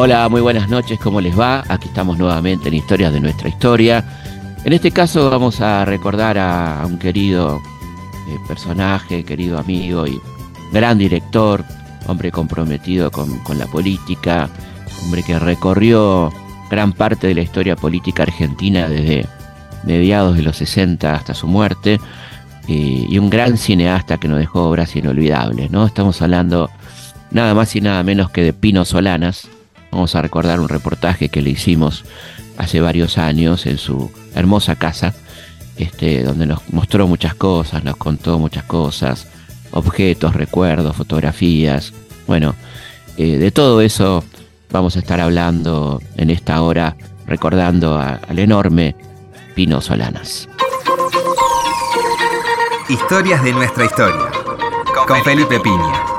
Hola, muy buenas noches, ¿cómo les va? Aquí estamos nuevamente en Historias de nuestra historia. En este caso vamos a recordar a, un querido eh, personaje, querido amigo y gran director, hombre comprometido con, la política, hombre que recorrió gran parte de la historia política argentina desde mediados de los 60 hasta su muerte, y, y un gran cineasta que nos dejó obras inolvidables, ¿no? Estamos hablando nada más y nada menos que de Pino Solanas. Vamos a recordar un reportaje que le hicimos hace varios años en su hermosa casa, este, donde nos mostró muchas cosas, nos contó muchas cosas, objetos, recuerdos, fotografías. Bueno, eh, de todo eso vamos a estar hablando en esta hora, recordando al enorme Pino Solanas. Historias de nuestra historia, con Felipe Piña.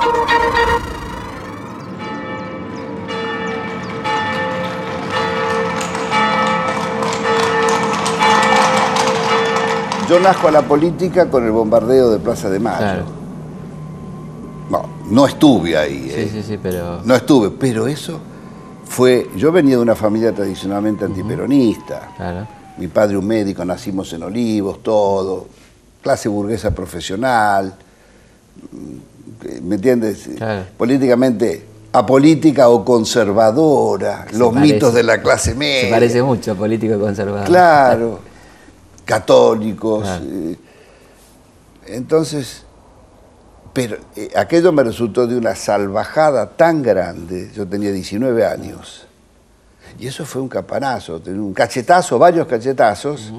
Yo nazco a la política con el bombardeo de Plaza de Mayo. No, no estuve ahí. Sí, ¿eh? sí, sí, pero... No estuve, pero eso fue... Yo venía de una familia tradicionalmente antiperonista. Claro. Mi padre un médico, nacimos en Olivos, todo. Clase burguesa profesional. ¿Me entiendes? Políticamente apolítica o conservadora, los mitos de la clase media. Se parece mucho a político y conservador. Claro católicos. Eh, entonces, pero eh, aquello me resultó de una salvajada tan grande, yo tenía 19 años, y eso fue un capanazo, un cachetazo, varios cachetazos,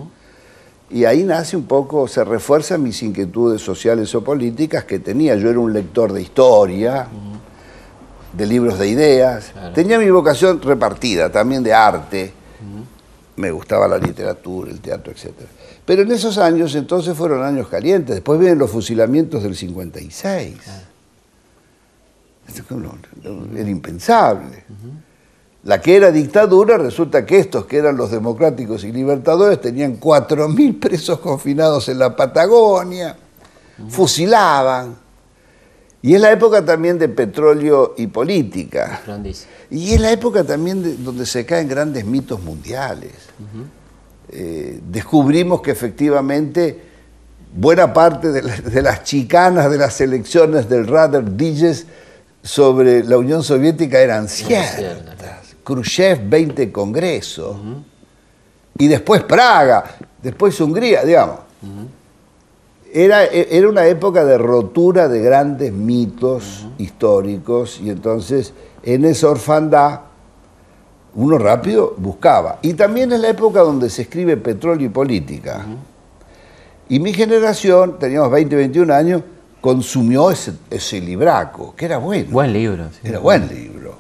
y ahí nace un poco, se refuerzan mis inquietudes sociales o políticas que tenía. Yo era un lector de historia, de libros de ideas, tenía mi vocación repartida, también de arte, me gustaba la literatura, el teatro, etc. Pero en esos años entonces fueron años calientes, después vienen los fusilamientos del 56. Era impensable. La que era dictadura, resulta que estos que eran los democráticos y libertadores tenían 4.000 presos confinados en la Patagonia, fusilaban. Y es la época también de petróleo y política. Y es la época también donde se caen grandes mitos mundiales. Eh, descubrimos que efectivamente buena parte de, las chicanas de las elecciones del Radar Diges sobre la Unión Soviética eran ciertas. Khrushchev 20 congresos. Y después Praga, después Hungría, digamos. Era, era, una época de rotura de grandes mitos históricos y entonces en esa orfandad uno rápido buscaba. Y también es la época donde se escribe petróleo y política. Y mi generación, teníamos 20, 21 años, consumió ese, ese libraco, que era bueno. Buen libro. era buen libro.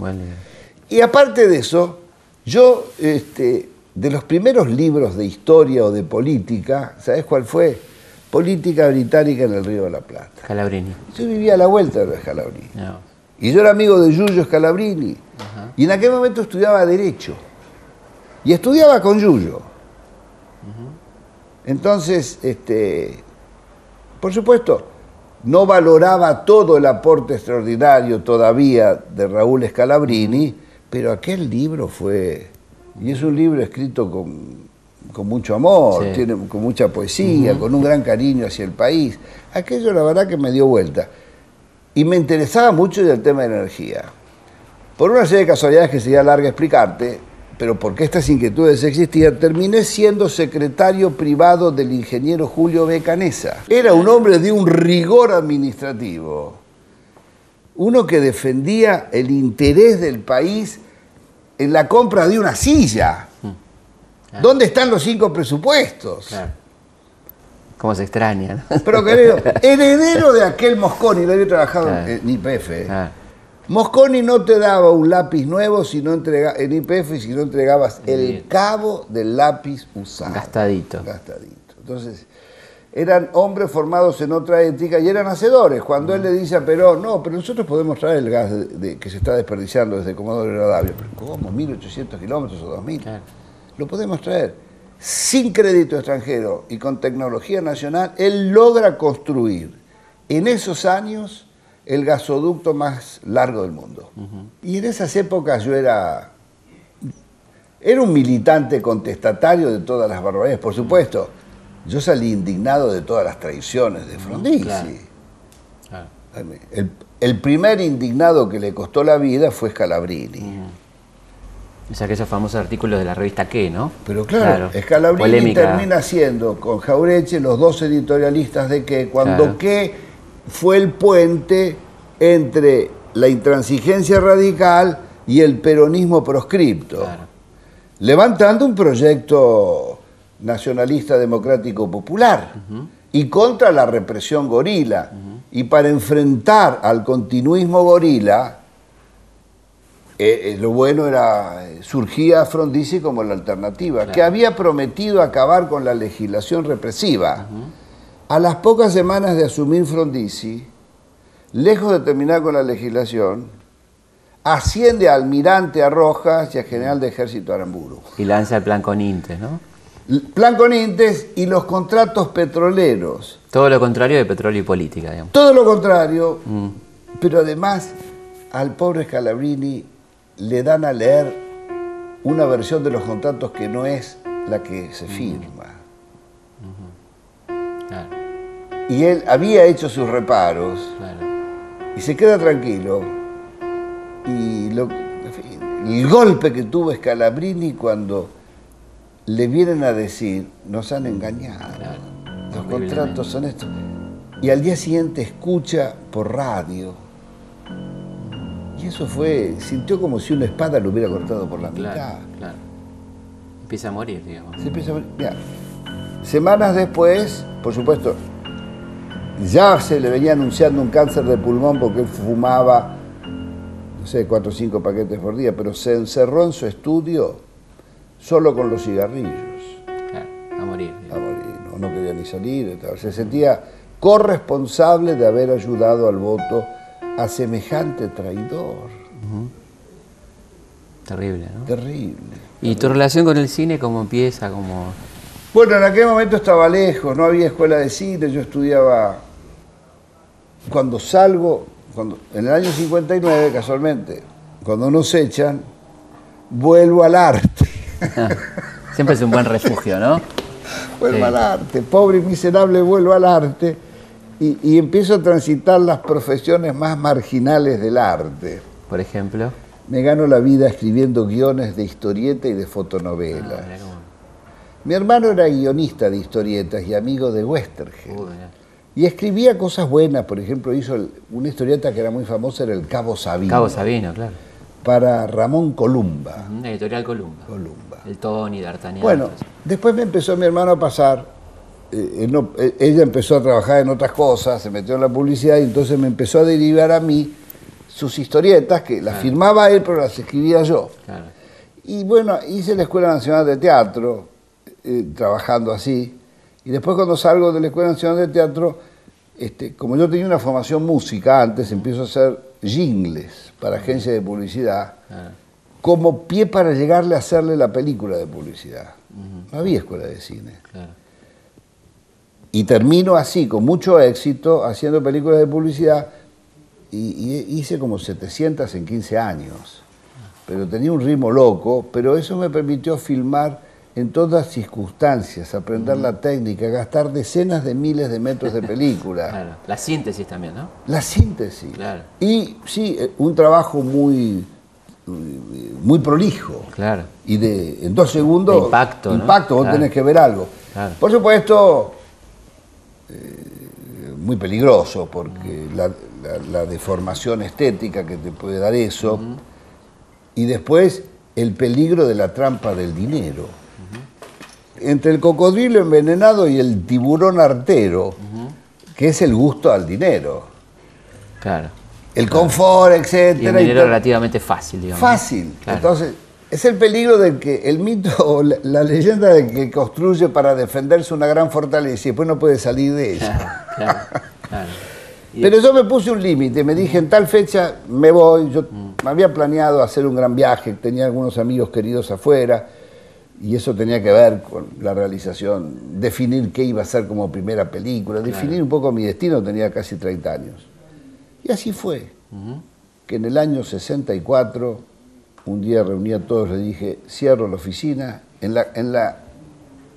Y aparte de eso, yo, este, de los primeros libros de historia o de política, ¿sabes cuál fue? Política Británica en el Río de la Plata. Calabrini. Yo vivía a la vuelta de Calabrini. Y yo era amigo de Giulio Scalabrini. Y en aquel momento estudiaba Derecho. Y estudiaba con Yuyo. Entonces, este, por supuesto, no valoraba todo el aporte extraordinario todavía de Raúl Scalabrini, pero aquel libro fue, y es un libro escrito con, mucho amor, tiene, con mucha poesía, con un gran cariño hacia el país. Aquello la verdad que me dio vuelta. Y me interesaba mucho el tema de energía. Por una serie de casualidades que sería larga explicarte, pero porque estas inquietudes existían, terminé siendo secretario privado del ingeniero Julio Becanesa. Era un hombre de un rigor administrativo, uno que defendía el interés del país en la compra de una silla. ¿Dónde están los cinco presupuestos? ¿Cómo se extraña? Pero querido, heredero de aquel Mosconi, lo había trabajado en IPF. Mosconi no te daba un lápiz nuevo si no en IPF si no entregabas el cabo del lápiz usado. Gastadito. Gastadito. Entonces, eran hombres formados en otra ética y eran hacedores. Cuando él le dice a Perón, no, pero nosotros podemos traer el gas que se está desperdiciando desde Comodoro Rivadavia. ¿Pero cómo? ¿1.800 kilómetros o 2.000? Lo podemos traer. Sin crédito extranjero y con tecnología nacional, él logra construir en esos años el gasoducto más largo del mundo. Y en esas épocas yo era, era un militante contestatario de todas las barbaridades, por supuesto. Yo salí indignado de todas las traiciones de Frondizi. Claro. Claro. El, el primer indignado que le costó la vida fue Scalabrini. O sea, que esos famosos artículos de la revista ¿Qué, no? Pero claro, Polémica. termina siendo con Jaureche los dos editorialistas de que cuando Claro. que fue el puente entre la intransigencia radical y el peronismo proscripto, Claro. levantando un proyecto nacionalista democrático popular y contra la represión gorila. Y para enfrentar al continuismo gorila, eh, eh, lo bueno era, eh, surgía Frondizi como la alternativa, que había prometido acabar con la legislación represiva. A las pocas semanas de asumir Frondizi, lejos de terminar con la legislación, asciende a almirante a Rojas y a general de ejército a Aramburu. Y lanza el plan con Intes, ¿no? Plan con Intes y los contratos petroleros. Todo lo contrario de petróleo y política, digamos. Todo lo contrario, Mm. pero además al pobre Scalabrini le dan a leer una versión de los contratos que no es la que se firma. Claro, Y él había hecho sus reparos claro. y se queda tranquilo. Y lo- en fin, el golpe que tuvo Scalabrini cuando le vienen a decir, nos han engañado, los contratos son estos. Y al día siguiente escucha por radio. Y eso fue, sintió como si una espada lo hubiera cortado por la mitad. Claro. Empieza a morir, digamos. Se empieza a ver- mirá, Semanas después, por supuesto, ya se le venía anunciando un cáncer de pulmón porque él fumaba, no sé, cuatro o cinco paquetes por día, pero se encerró en su estudio solo con los cigarrillos. Claro, a morir. A digamos. morir, no, no quería ni salir. Se sentía corresponsable de haber ayudado al voto a semejante traidor. Terrible, ¿no? Terrible. ¿Y tu relación con el cine cómo empieza? Como... Bueno, en aquel momento estaba lejos, no había escuela de cine, yo estudiaba. Cuando salgo, cuando, en el año 59, casualmente, cuando nos echan, vuelvo al arte. Siempre es un buen refugio, ¿no? Vuelvo Sí. al arte, pobre y miserable, vuelvo al arte. Y, y empiezo a transitar las profesiones más marginales del arte. Por ejemplo. Me gano la vida escribiendo guiones de historieta y de fotonovela. Ah, Mi hermano era guionista de historietas y amigo de Westergel. Uy. Y escribía cosas buenas, por ejemplo, hizo una historieta que era muy famosa, era el Cabo Sabino, Cabo Sabino, claro. para Ramón Columba. Una editorial Columba. Columba. El Tony, D'Artagnan. Bueno, después me empezó mi hermano a pasar, eh, él no- eh, ella empezó a trabajar en otras cosas, se metió en la publicidad y entonces me empezó a derivar a mí sus historietas, que las firmaba él, pero las escribía yo. Claro. Y bueno, hice la Escuela Nacional de Teatro, eh, trabajando así. Y después cuando salgo de la Escuela Nacional de Teatro, este, como yo tenía una formación música antes, empiezo a hacer jingles para agencias de publicidad, Claro. como pie para llegarle a hacerle la película de publicidad. No había escuela de cine. Y termino así, con mucho éxito, haciendo películas de publicidad. Y, y hice como 700 en 15 años. Pero tenía un ritmo loco, pero eso me permitió filmar en todas circunstancias, aprender la técnica, gastar decenas de miles de metros de película. Claro. La síntesis también, ¿no? La síntesis. Claro. Y sí, eh, un trabajo muy, muy prolijo. Claro. Y de, en dos segundos. De impacto, ¿no? Impacto, vos Claro. tenés que ver algo. Claro. Por supuesto, eh, muy peligroso, porque la, la- la deformación estética que te puede dar eso. Y después, el peligro de la trampa del dinero. Entre el cocodrilo envenenado y el tiburón artero, que es el gusto al dinero. Claro. El confort, Y etcétera. y dinero todo. relativamente fácil, digamos. Fácil. Claro. Entonces, es el peligro del que el mito o la, la leyenda de que construye para defenderse una gran fortaleza y después no puede salir de ella. Claro, claro, claro. Y- Pero yo me puse un límite, me dije en tal fecha me voy, yo Mm. había planeado hacer un gran viaje, tenía algunos amigos queridos afuera y eso tenía que ver con la realización, definir qué iba a ser como primera película, definir un poco mi destino, tenía casi 30 años. Y así fue, que en el año 64, un día reuní a todos, le dije, cierro la oficina, en, la, en, la,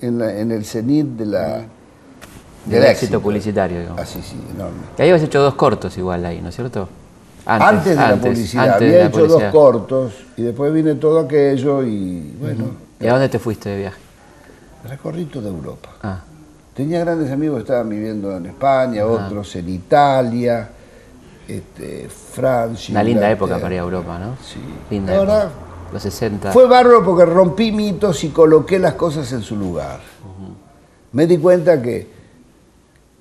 en, la- en el cenit de la... Del éxito publicitario, digamos. Así, sí, enorme. Y ahí habías hecho dos cortos igual ahí, ¿no es cierto? Antes, de la publicidad, antes de había hecho publicidad. dos cortos y después vine todo aquello y bueno, ¿Y a dónde te fuiste de viaje? recorrí toda Europa. Ah, Tenía grandes amigos que estaban viviendo en España, otros en Italia, este, Francia. una linda época para ir a Europa, ¿no? Sí. Linda La época. Los 60. Fue bárbaro porque rompí mitos y coloqué las cosas en su lugar. Me di cuenta que,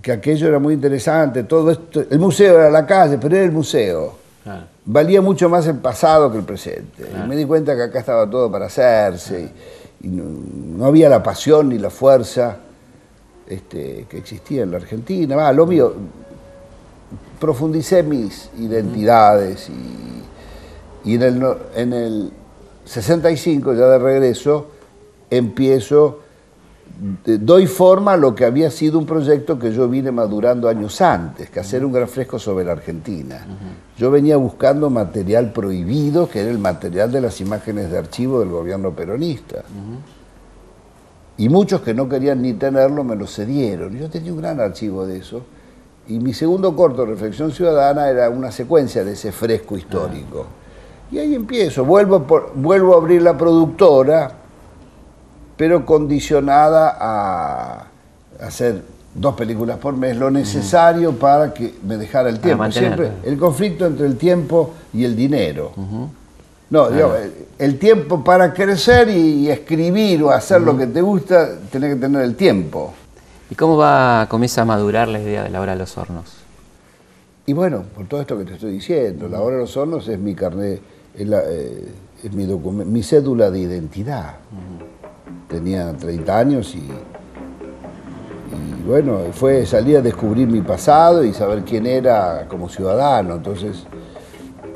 que aquello era muy interesante, todo esto, el museo era la calle, pero era el museo. Claro. Valía mucho más el pasado que el presente. Y me di cuenta que acá estaba todo para hacerse y, y no, no había la pasión ni la fuerza este, que existía en la Argentina. Va, lo mío, profundicé mis identidades y, y en, el, en el 65, ya de regreso, empiezo, doy forma a lo que había sido un proyecto que yo vine madurando años antes, que hacer un gran fresco sobre la Argentina. Yo venía buscando material prohibido, que era el material de las imágenes de archivo del gobierno peronista. Y muchos que no querían ni tenerlo me lo cedieron. Yo tenía un gran archivo de eso. Y mi segundo corto, Reflexión Ciudadana, era una secuencia de ese fresco histórico. Y ahí empiezo, vuelvo, por- vuelvo a abrir la productora, pero condicionada a hacer dos películas por mes, lo necesario para que me dejara el tiempo. Siempre el conflicto entre el tiempo y el dinero. No, digo, el, el tiempo para crecer y, y escribir o hacer lo que te gusta, tenés que tener el tiempo. ¿Y cómo va, comienza a madurar la idea de la hora de los hornos? Y bueno, por todo esto que te estoy diciendo, la hora de los hornos es mi carnet, es, la- eh, es mi, cédula de identidad. Tenía 30 años y, y bueno, fue salir a descubrir mi pasado y saber quién era como ciudadano. Entonces,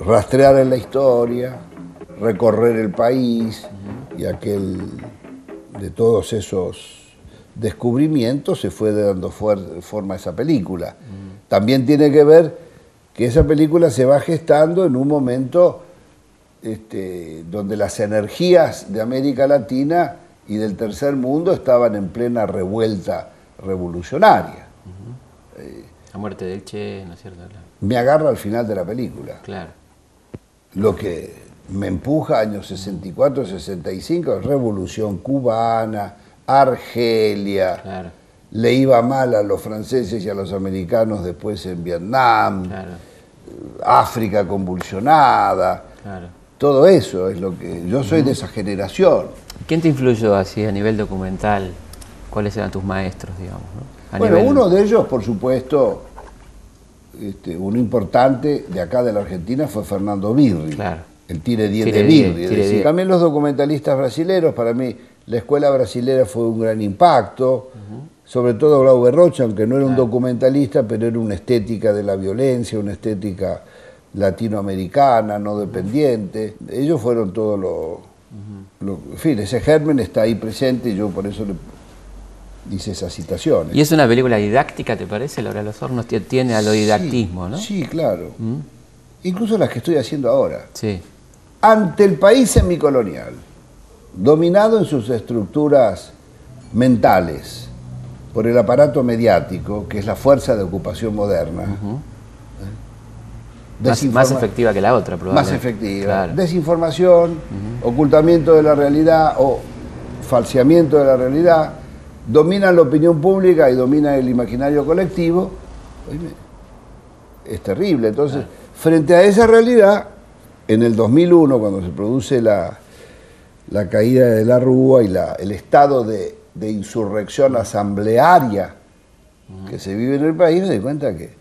rastrear en la historia, recorrer el país y aquel de todos esos descubrimientos se fue dando forma a esa película. También tiene que ver que esa película se va gestando en un momento este, donde las energías de América Latina y del tercer mundo estaban en plena revuelta revolucionaria. La muerte del Che, ¿no es cierto? Me agarra al final de la película. Claro. Lo que me empuja años 64, 65, revolución cubana, Argelia, Claro. le iba mal a los franceses y a los americanos después en Vietnam, Claro, África convulsionada, claro. todo eso es lo que yo soy de esa generación. ¿Quién te influyó así a nivel documental? ¿Cuáles eran tus maestros, digamos? ¿no? A bueno, nivel- uno de ellos, por supuesto, este, uno importante de acá de la Argentina fue Fernando Birri. Claro. El Tire 10 Tire de 10, Birri. Es Tire decir, 10. También los documentalistas brasileros, para mí, la escuela brasilera fue un gran impacto. Sobre todo Glauber Rocha, aunque no era un documentalista, pero era una estética de la violencia, una estética latinoamericana, no dependiente. Ellos fueron todos los... lo- en fin, ese germen está ahí presente y yo por eso le hice esas citaciones. ¿Y es una película didáctica, te parece? La hora de los hornos Tie- tiene a lo Sí, didactismo, ¿no? Sí, claro. Incluso las que estoy haciendo ahora. Sí. Ante el país semicolonial, dominado en sus estructuras mentales por el aparato mediático, que es la fuerza de ocupación moderna, ¿eh? Más, más efectiva que la otra, más probablemente. efectiva, Claro. desinformación, ocultamiento de la realidad o falseamiento de la realidad, dominan la opinión pública y dominan el imaginario colectivo, es terrible. Entonces, frente a esa realidad, en el 2001, cuando se produce la, la caída de la Rúa y la- el estado de, insurrección asamblearia que se vive en el país, me di cuenta que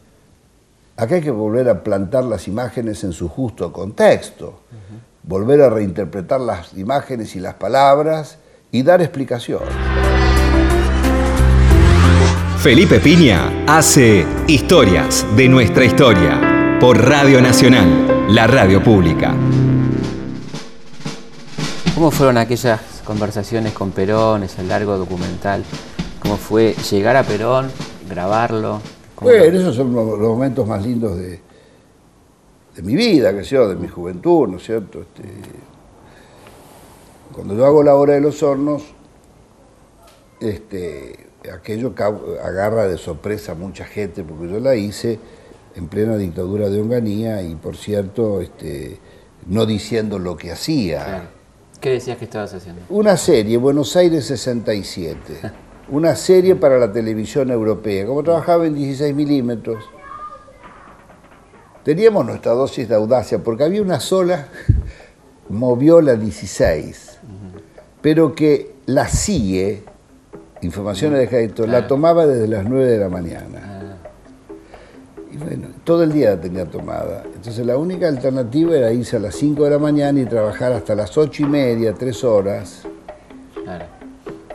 acá hay que volver a plantar las imágenes en su justo contexto, volver a reinterpretar las imágenes y las palabras y dar explicación. Felipe Piña hace Historias de nuestra historia por Radio Nacional, la radio pública. ¿Cómo fueron aquellas conversaciones con Perón, ese largo documental? ¿Cómo fue llegar a Perón, grabarlo? ¿Cómo Bueno, esos son los los momentos más lindos de, de mi vida, que sé yo, de mi juventud, ¿no es cierto? Este, cuando yo hago la hora de los hornos, este, aquello agarra de sorpresa a mucha gente, porque yo la hice en plena dictadura de Onganía y, por cierto, este, no diciendo lo que hacía. ¿Qué decías que estabas haciendo? Una serie, Buenos Aires 67. Una serie para la televisión europea. Como trabajaba en 16 milímetros, teníamos nuestra dosis de audacia, porque había una sola, movió la 16, pero que la CIE, Informaciones de Ejército, la tomaba desde las 9 de la mañana. Ah. Y bueno, todo el día la tenía tomada. Entonces la única alternativa era irse a las 5 de la mañana y trabajar hasta las 8 y media, 3 horas.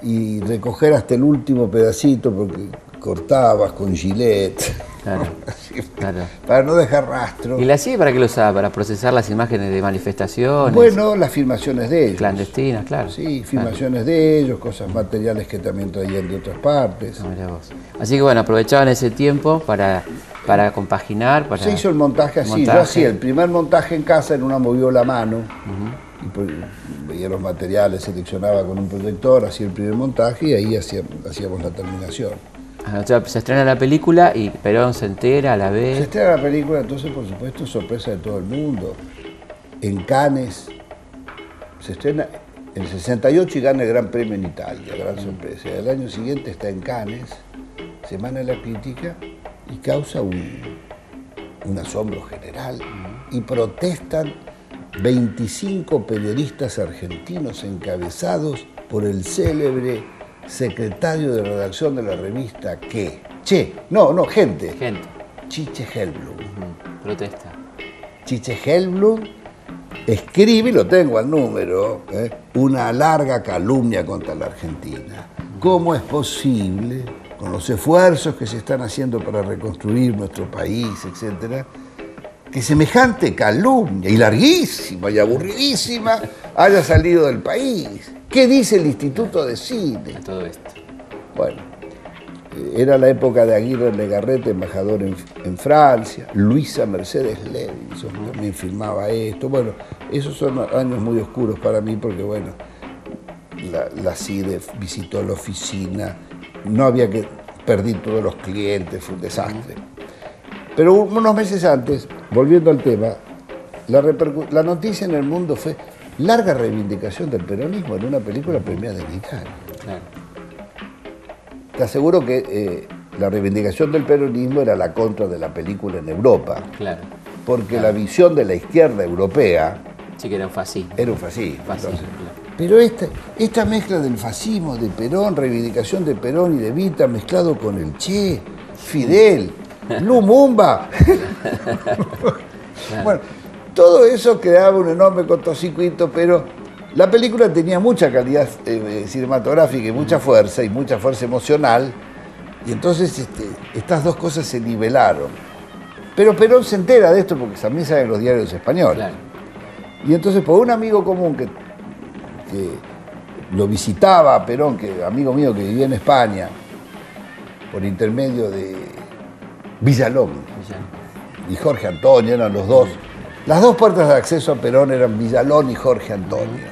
Y recoger hasta el último pedacito porque cortabas con gilet. Claro, Para no dejar rastro. ¿Y la CIA para qué lo usaba? ¿Para procesar las imágenes de manifestaciones? Bueno, las filmaciones de ellos. Clandestinas, claro. Sí, filmaciones de ellos, cosas materiales que también traían de otras partes. Así que bueno, aprovechaban ese tiempo para, para compaginar. Para... Se hizo el montaje así. Yo hacía el primer montaje en casa en una movió la mano. y pues, veía los materiales, seleccionaba con un proyector, hacía el primer montaje y ahí hacíamos la terminación. Ah, se estrena la película y Perón se entera a la vez. Se estrena la película, entonces por supuesto sorpresa de todo el mundo. En Cannes se estrena en el 68 y gana el Gran Premio en Italia, gran sorpresa. El año siguiente está en Cannes, Semana de la Crítica, y causa un, asombro general. Y protestan 25 periodistas argentinos encabezados por el célebre secretario de redacción de la revista que, che, no, no, gente. Gente. Chiche Helblum. Protesta. Chiche Helblum escribe, y lo tengo al número, ¿eh? una larga calumnia contra la Argentina. ¿Cómo es posible, con los esfuerzos que se están haciendo para reconstruir nuestro país, etcétera, que semejante calumnia, y larguísima y aburridísima, haya salido del país? ¿Qué dice el Instituto de Cine? todo esto. Bueno, era la época de Aguirre Legarrete, embajador en, Francia, Luisa Mercedes Levinson también filmaba esto. Bueno, esos son años muy oscuros para mí porque, bueno, la, CIDE visitó la oficina, no había que perdí todos los clientes, fue un desastre. Pero unos meses antes, volviendo al tema, la, la noticia en el mundo fue larga reivindicación del peronismo en una película premiada en Italia. Te aseguro que eh, la reivindicación del peronismo era la contra de la película en Europa. Claro. Porque la visión de la izquierda europea. Sí, que era un fascismo. Era un fascismo. Pero esta, esta mezcla del fascismo, de Perón, reivindicación de Perón y de Vita, mezclado con el Che, Fidel, Lumumba. bueno, todo eso creaba un enorme cortocircuito, pero la película tenía mucha calidad eh, cinematográfica y mucha fuerza y mucha fuerza emocional, y entonces este, estas dos cosas se nivelaron. Pero Perón se entera de esto porque también saben los diarios españoles. Y entonces por un amigo común que, lo visitaba a Perón, que amigo mío que vivía en España, por intermedio de Villalón, y Jorge Antonio, eran los dos las dos puertas de acceso a Perón eran Villalón y Jorge Antonio.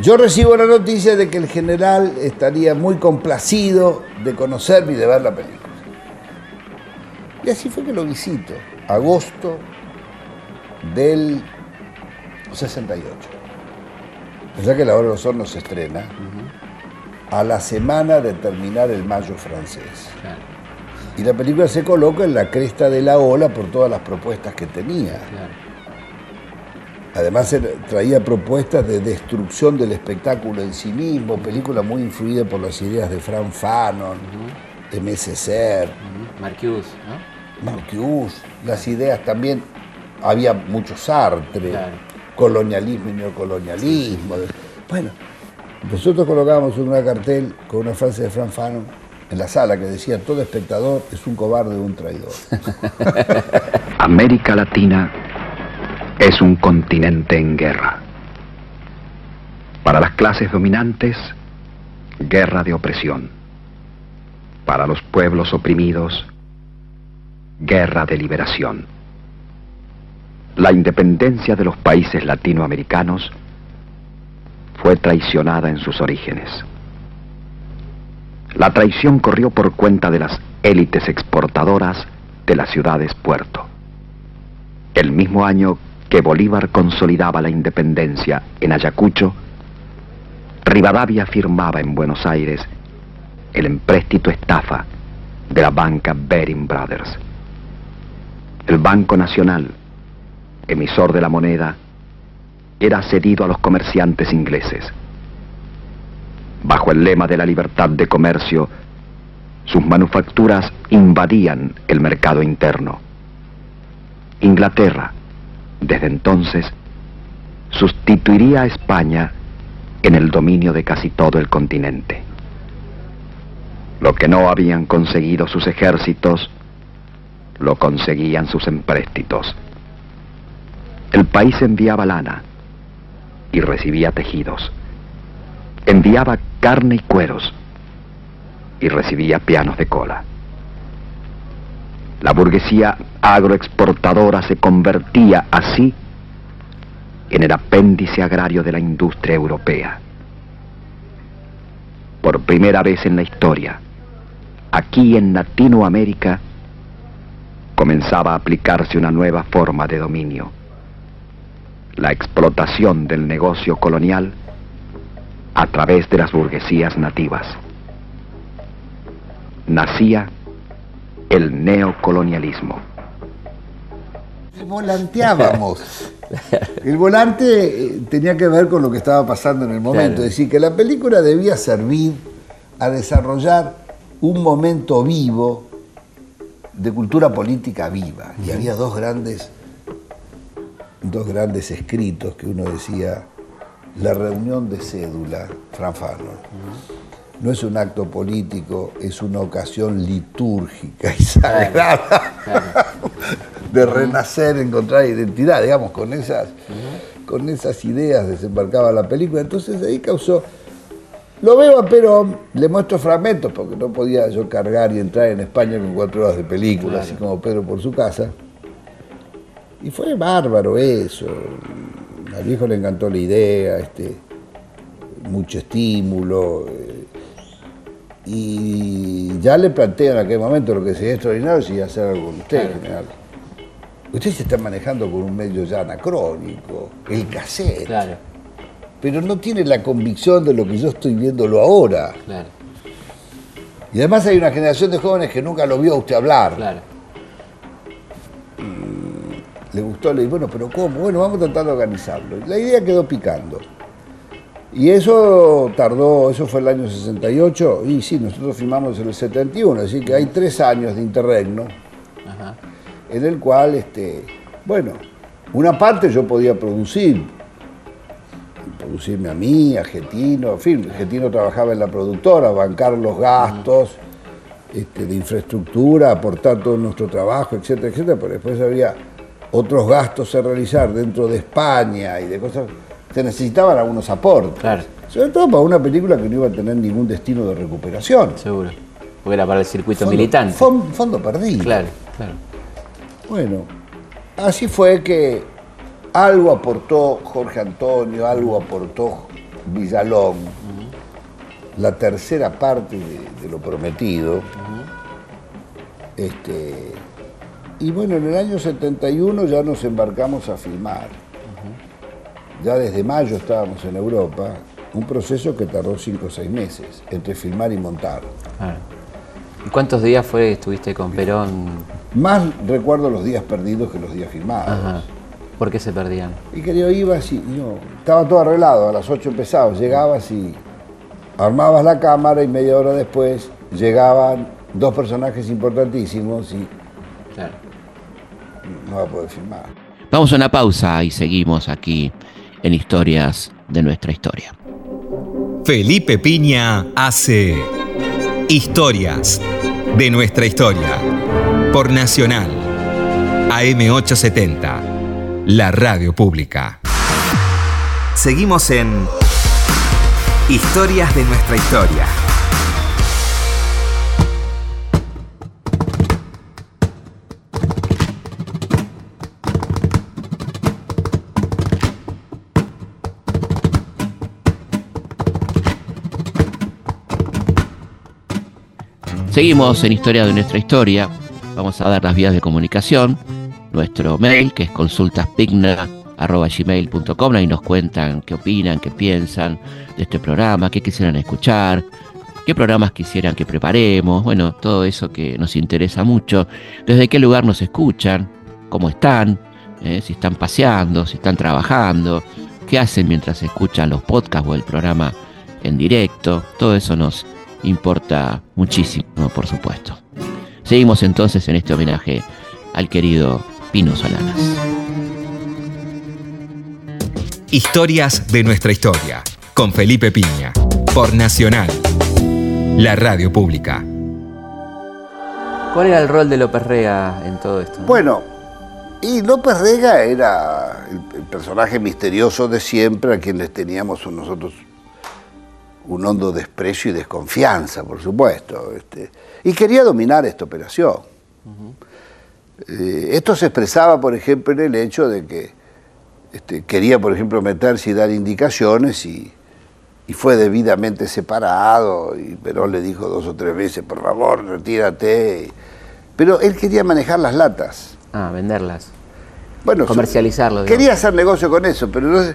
Yo recibo la noticia de que el general estaría muy complacido de conocerme y de ver la película. Y así fue que lo visito, agosto del 68. O sea que la hora de los hornos se estrena a la semana de terminar el mayo francés. Y la película se coloca en la cresta de la ola por todas las propuestas que tenía. Además traía propuestas de destrucción del espectáculo en sí mismo, película muy influida por las ideas de Frank Fanon, de Messer, Marcuse, ¿no? Marcuse, las ideas también, había mucho Sartre, colonialismo y neocolonialismo. Bueno, nosotros colocábamos una cartel con una frase de Frank Fanon en la sala que decía, todo espectador es un cobarde o un traidor. América Latina es un continente en guerra. Para las clases dominantes, guerra de opresión. Para los pueblos oprimidos, guerra de liberación. La independencia de los países latinoamericanos fue traicionada en sus orígenes. La traición corrió por cuenta de las élites exportadoras de las ciudades puerto. El mismo año que Bolívar consolidaba la independencia en Ayacucho, Rivadavia firmaba en Buenos Aires el empréstito estafa de la banca Bering Brothers. El Banco Nacional, emisor de la moneda, era cedido a los comerciantes ingleses. Bajo el lema de la libertad de comercio, sus manufacturas invadían el mercado interno. Inglaterra, desde entonces, sustituiría a España en el dominio de casi todo el continente. Lo que no habían conseguido sus ejércitos, lo conseguían sus empréstitos. El país enviaba lana y recibía tejidos. Enviaba carne y cueros y recibía pianos de cola. La burguesía agroexportadora se convertía así en el apéndice agrario de la industria europea. Por primera vez en la historia, aquí en Latinoamérica, comenzaba a aplicarse una nueva forma de dominio, la explotación del negocio colonial a través de las burguesías nativas. Nacía el neocolonialismo. Volanteábamos. El volante eh, tenía que ver con lo que estaba pasando en el momento. Es decir, que la película debía servir a desarrollar un momento vivo de cultura política viva. Y había dos grandes, dos grandes escritos que uno decía, la reunión de cédula, Fran no es un acto político, es una ocasión litúrgica y sagrada de renacer, encontrar identidad, digamos, con esas, con esas ideas desembarcaba la película. Entonces ahí causó. Lo veo pero le muestro fragmentos, porque no podía yo cargar y entrar en España con cuatro horas de película, así como Pedro por su casa. Y fue bárbaro eso. Al viejo le encantó la idea, este, mucho estímulo. Eh, y ya le planteé en aquel momento lo que sería extraordinario si hacer algo con usted, general. Usted se está manejando con un medio ya anacrónico, el cassette. Claro. Pero no tiene la convicción de lo que yo estoy viéndolo ahora. Claro. Y además hay una generación de jóvenes que nunca lo vio a usted hablar. Claro. Le gustó, le dije, bueno, pero ¿cómo? Bueno, vamos a tratar de organizarlo. La idea quedó picando. Y eso tardó, eso fue el año 68, y sí, nosotros firmamos en el 71, así que hay tres años de interregno, en el cual, este, bueno, una parte yo podía producir, producirme a mí, a Getino, en fin, Getino trabajaba en la productora, bancar los gastos este, de infraestructura, aportar todo nuestro trabajo, etcétera, etcétera, pero después había otros gastos a realizar dentro de España y de cosas se necesitaban algunos aportes. Claro. Sobre todo para una película que no iba a tener ningún destino de recuperación. Seguro. Porque era para el circuito militante. Fondo, perdido. Claro, claro. Bueno, así fue que algo aportó Jorge Antonio, algo aportó Villalón, la tercera parte de, lo prometido. este, y bueno, en el año 71 ya nos embarcamos a filmar ya desde mayo estábamos en Europa, un proceso que tardó cinco o seis meses entre filmar y montar. ¿Y cuántos días fue estuviste con Perón? Más recuerdo los días perdidos que los días filmados. ¿Por qué se perdían? Y que yo ibas y no, estaba todo arreglado, a las 8 empezabas, llegabas y armabas la cámara y media hora después llegaban dos personajes importantísimos y claro. No va a poder filmar. Vamos a una pausa y seguimos aquí en historias de nuestra historia. Felipe Piña hace Historias de nuestra historia por Nacional AM870, la radio pública. Seguimos en Historias de nuestra historia. Seguimos en Historia de nuestra historia. Vamos a dar las vías de comunicación. Nuestro mail, que es consultaspigna.gmail.com. Ahí nos cuentan qué opinan, qué piensan de este programa, qué quisieran escuchar, qué programas quisieran que preparemos. Bueno, todo eso que nos interesa mucho. Desde qué lugar nos escuchan, cómo están, eh, si están paseando, si están trabajando, qué hacen mientras escuchan los podcasts o el programa en directo. Todo eso nos importa muchísimo, por supuesto. Seguimos entonces en este homenaje al querido Pino Solanas. Historias de nuestra historia, con Felipe Piña, por Nacional, la radio pública. ¿Cuál era el rol de López Rega en todo esto? Bueno, y López Rega era el, el personaje misterioso de siempre a quien les teníamos nosotros un hondo desprecio y desconfianza, por supuesto. Este, y quería dominar esta operación. Eh, esto se expresaba, por ejemplo, en el hecho de que este, quería, por ejemplo, meterse y dar indicaciones y, y fue debidamente separado, y Perón le dijo dos o tres veces, por favor, retírate. Pero él quería manejar las latas. Ah, venderlas. Bueno, Comercializarlo, Quería hacer negocio con eso, pero no-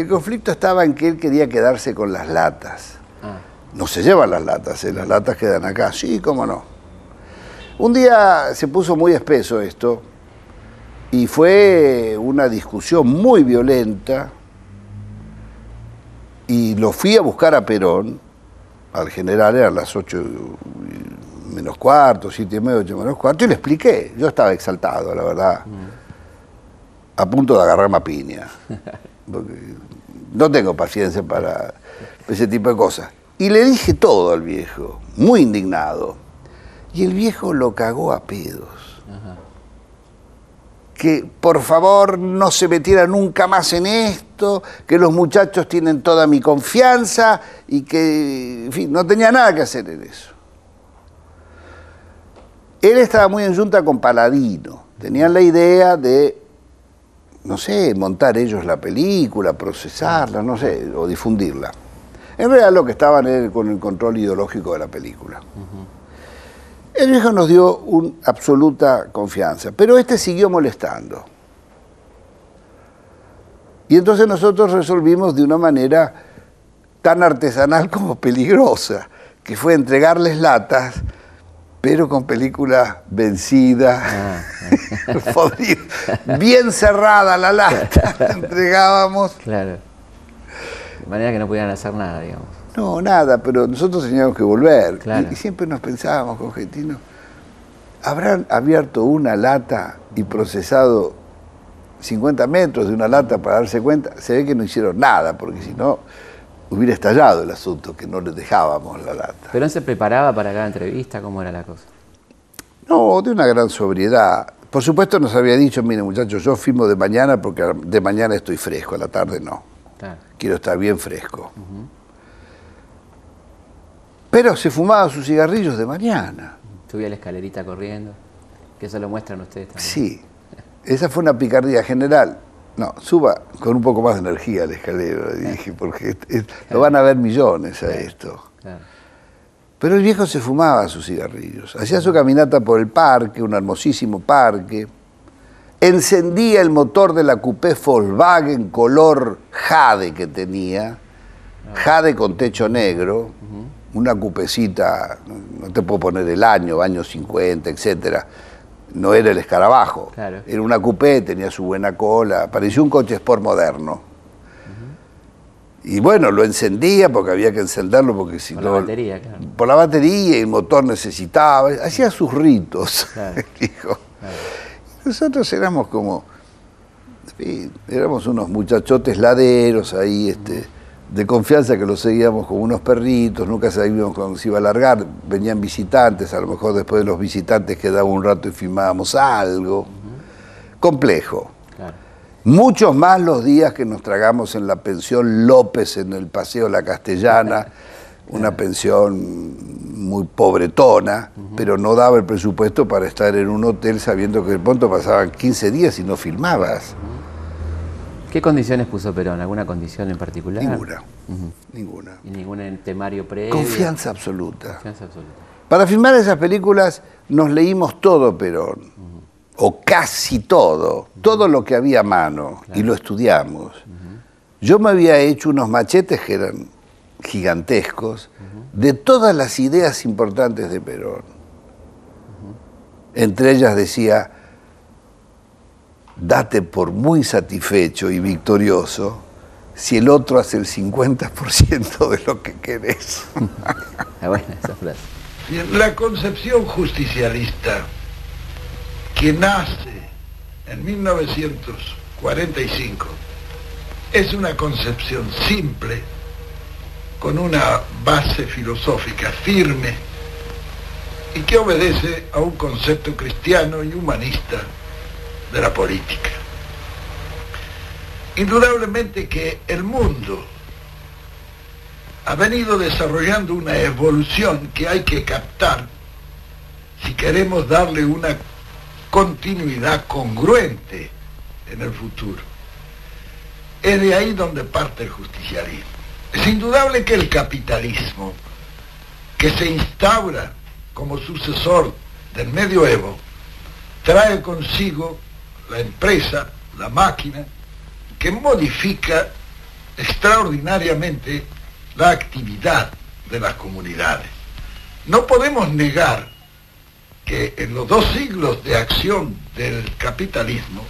el conflicto estaba en que él quería quedarse con las latas. Ah, No se llevan las latas, ¿eh? las latas quedan acá. Sí, cómo no. Un día se puso muy espeso esto y fue una discusión muy violenta y lo fui a buscar a Perón, al general, eran las 8 menos cuarto, 7 y medio, 8 menos cuarto, y le expliqué. Yo estaba exaltado, la verdad, a punto de agarrarme a piña. Porque no tengo paciencia para ese tipo de cosas. Y le dije todo al viejo, muy indignado. Y el viejo lo cagó a pedos. Que por favor no se metiera nunca más en esto, que los muchachos tienen toda mi confianza y que, en fin, no tenía nada que hacer en eso. Él estaba muy en junta con Paladino. Tenían la idea de no sé, montar ellos la película, procesarla, no sé, o difundirla. En realidad lo que estaban era con el control ideológico de la película. El viejo nos dio una absoluta confianza, pero este siguió molestando. Y entonces nosotros resolvimos de una manera tan artesanal como peligrosa, que fue entregarles latas, pero con película vencida, podrida, bien cerrada la lata, la entregábamos. claro. De manera que no pudieran hacer nada, digamos. No, nada, pero nosotros teníamos que volver. Claro. Y, y siempre nos pensábamos con Gentino, ¿habrán abierto una lata y procesado 50 metros de una lata para darse cuenta? Se ve que no hicieron nada, porque si no, hubiera estallado el asunto, que no les dejábamos la lata. ¿Perón se preparaba para cada entrevista? ¿Cómo era la cosa? No, de una gran sobriedad. Por supuesto nos había dicho, mire muchachos, yo firmo de mañana porque de mañana estoy fresco, a la tarde no. Claro. Quiero estar bien fresco. Pero se fumaba sus cigarrillos de mañana. Subía la escalerita corriendo. Que eso lo muestran ustedes también. Sí, esa fue una picardía general. No, suba con un poco más de energía la escalera, le dije, porque lo van a ver millones a esto. Pero el viejo se fumaba sus cigarrillos, hacía su caminata por el parque, un hermosísimo parque, encendía el motor de la coupé Volkswagen color jade que tenía, jade con techo negro, una cupecita, no te puedo poner el año, año 50, etcétera. No era el escarabajo, Claro. era una coupé, tenía su buena cola, parecía un coche sport moderno. Y bueno, lo encendía porque había que encenderlo porque si Por la no... batería, claro. Por la batería y el motor necesitaba, hacía sus ritos, Claro. dijo. Nosotros éramos como, éramos unos muchachotes laderos ahí, este, de confianza que los seguíamos como unos perritos, nunca sabíamos cuándo se iba a largar, venían visitantes, a lo mejor después de los visitantes quedaba un rato y filmábamos algo. Complejo. Claro. Muchos más los días que nos tragamos en la pensión López en el Paseo La Castellana, una pensión muy pobretona, pero no daba el presupuesto para estar en un hotel sabiendo que de pronto pasaban 15 días y no filmabas. ¿Qué condiciones puso Perón? ¿Alguna condición en particular? Ninguna, Ujú. ninguna. ¿Y ningún temario previo? Confianza absoluta. Confianza absoluta. Para filmar esas películas nos leímos todo Perón, o casi todo, todo lo que había a mano, y lo estudiamos. Yo me había hecho unos machetes que eran gigantescos de todas las ideas importantes de Perón. Entre ellas decía, date por muy satisfecho y victorioso si el otro hace el 50% de lo que querés. Ah, buena esa frase. Bien, La concepción justicialista que nace en 1945 es una concepción simple, con una base filosófica firme y que obedece a un concepto cristiano y humanista de la política. Indudablemente que el mundo ha venido desarrollando una evolución que hay que captar si queremos darle una continuidad congruente en el futuro. Es de ahí donde parte el justicialismo. Es indudable que el capitalismo, que se instaura como sucesor del medioevo, trae consigo la empresa, la máquina, que modifica extraordinariamente la actividad de las comunidades. No podemos negar que en los dos siglos de acción del capitalismo,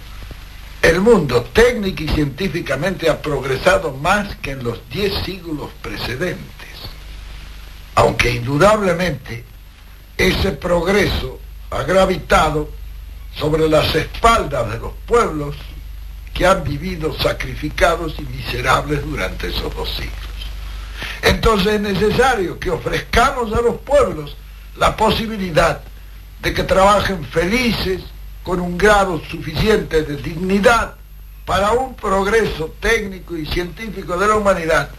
el mundo técnico y científicamente ha progresado más que en los diez siglos precedentes, aunque indudablemente ese progreso ha gravitado sobre las espaldas de los pueblos que han vivido sacrificados y miserables durante esos dos siglos. Entonces es necesario que ofrezcamos a los pueblos la posibilidad de que trabajen felices, con un grado suficiente de dignidad, para un progreso técnico y científico de la humanidad,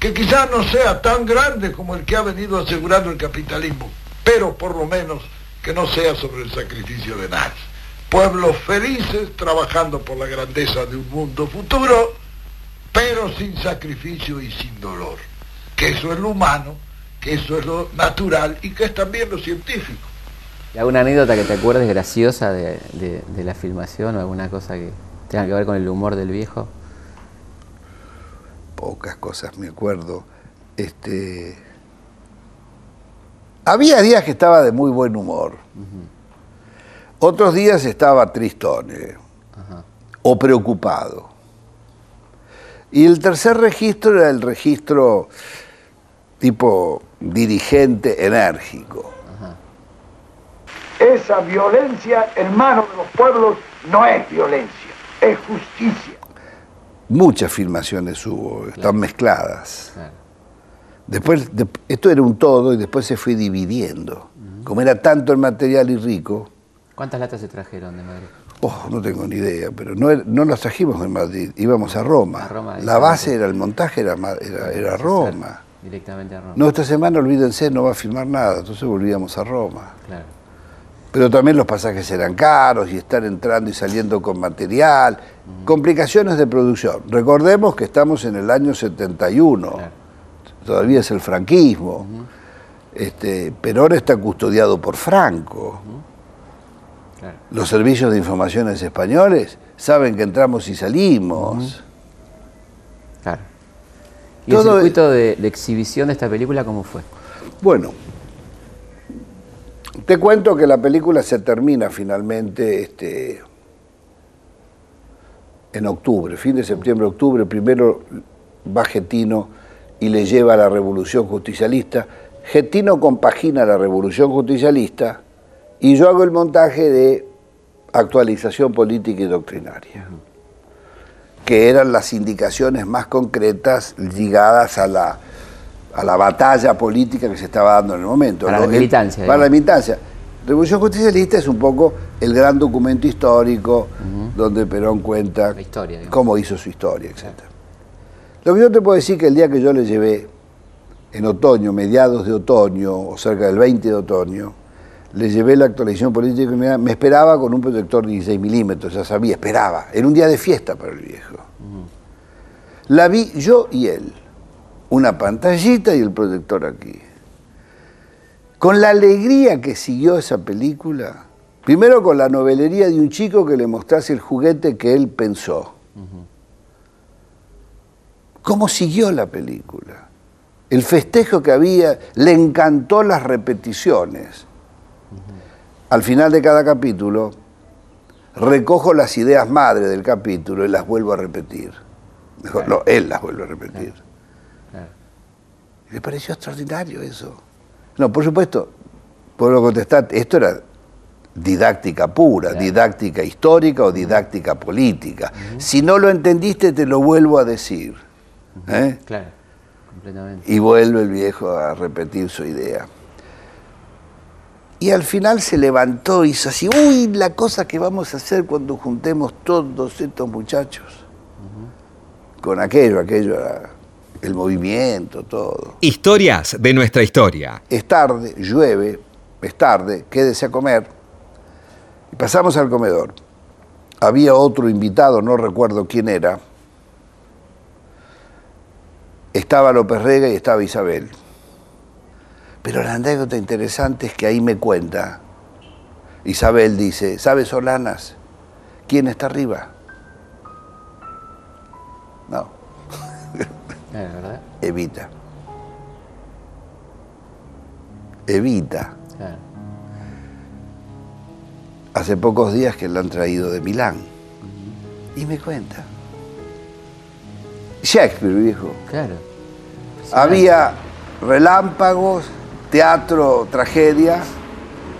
que quizás no sea tan grande como el que ha venido asegurando el capitalismo, pero por lo menos que no sea sobre el sacrificio de nadie. Pueblos felices trabajando por la grandeza de un mundo futuro, pero sin sacrificio y sin dolor. Que eso es lo humano, que eso es lo natural y que es también lo científico. ¿Y alguna anécdota que te acuerdes graciosa de, de- de la filmación o alguna cosa que tenga que ver con el humor del viejo? Pocas cosas me acuerdo. Este, había días que estaba de muy buen humor. Otros días estaba tristón eh, Ajá. o preocupado. Y el tercer registro era el registro tipo dirigente enérgico. Esa violencia en manos de los pueblos no es violencia, es justicia. Muchas filmaciones hubo, están mezcladas. Claro. Después, de- esto era un todo y después se fue dividiendo. Como era tanto el material y rico, ¿Cuántas latas se trajeron de Madrid? oh, no tengo ni idea, pero no, no las trajimos de Madrid, íbamos a Roma. A Roma, La base era el montaje, era, era, era Roma. Directamente a Roma. No, esta semana, olvídense, no va a filmar nada, entonces volvíamos a Roma. Claro. Pero también los pasajes eran caros y estar entrando y saliendo con material, complicaciones de producción. Recordemos que estamos en el año 71, Claro. todavía es el franquismo. este, Perón está custodiado por Franco. Claro. Los servicios de informaciones españoles saben que entramos y salimos. Claro. ¿Y el Todo- circuito de, de exhibición de esta película cómo fue? Bueno, te cuento que la película se termina finalmente este, en octubre, fin de septiembre, octubre. Primero va Getino y le lleva a la revolución justicialista. Getino compagina la revolución justicialista y yo hago el montaje de actualización política y doctrinaria, que eran las indicaciones más concretas ligadas a la, a la batalla política que se estaba dando en el momento. Para la El- militancia, Para la militancia. Revolución Justicialista es un poco el gran documento histórico donde Perón cuenta La historia, digamos. cómo hizo su historia, etc. Lo que yo te puedo decir que el día que yo le llevé, en otoño, mediados de otoño, o cerca del 20 de otoño, le llevé la actualización política y me, esperaba con un proyector 16 milímetros, ya sabía, esperaba. Era un día de fiesta para el viejo. La vi yo y él. Una pantallita y el proyector aquí. con la alegría que siguió esa película, primero con la novelería de un chico que le mostrase el juguete que él pensó. ¿Cómo siguió la película? El festejo que había, le encantó las repeticiones. Al final de cada capítulo, recojo las ideas madre del capítulo y las vuelvo a repetir. Mejor, no, él las vuelve a repetir. Me pareció extraordinario eso. No, por supuesto, puedo contestar, esto era didáctica pura, didáctica histórica o didáctica política. Si no lo entendiste, te lo vuelvo a decir. ¿eh? Claro, completamente. Y vuelve el viejo a repetir su idea. Y al final se levantó y hizo así, uy, la cosa que vamos a hacer cuando juntemos todos estos muchachos. Con aquello, aquello el movimiento, todo. Historias de nuestra historia. Es tarde, llueve, es tarde, quédese a comer. Y pasamos al comedor. Había otro invitado, no recuerdo quién era. Estaba López Rega y estaba Isabel. Pero la anécdota interesante es que ahí me cuenta. Isabel dice, ¿sabes, Solanas? ¿Quién está arriba? No. Evita. Evita. Claro. Hace pocos días que la han traído de Milán. Y me cuenta. Shakespeare, viejo. Claro. Había relámpagos, teatro, tragedia.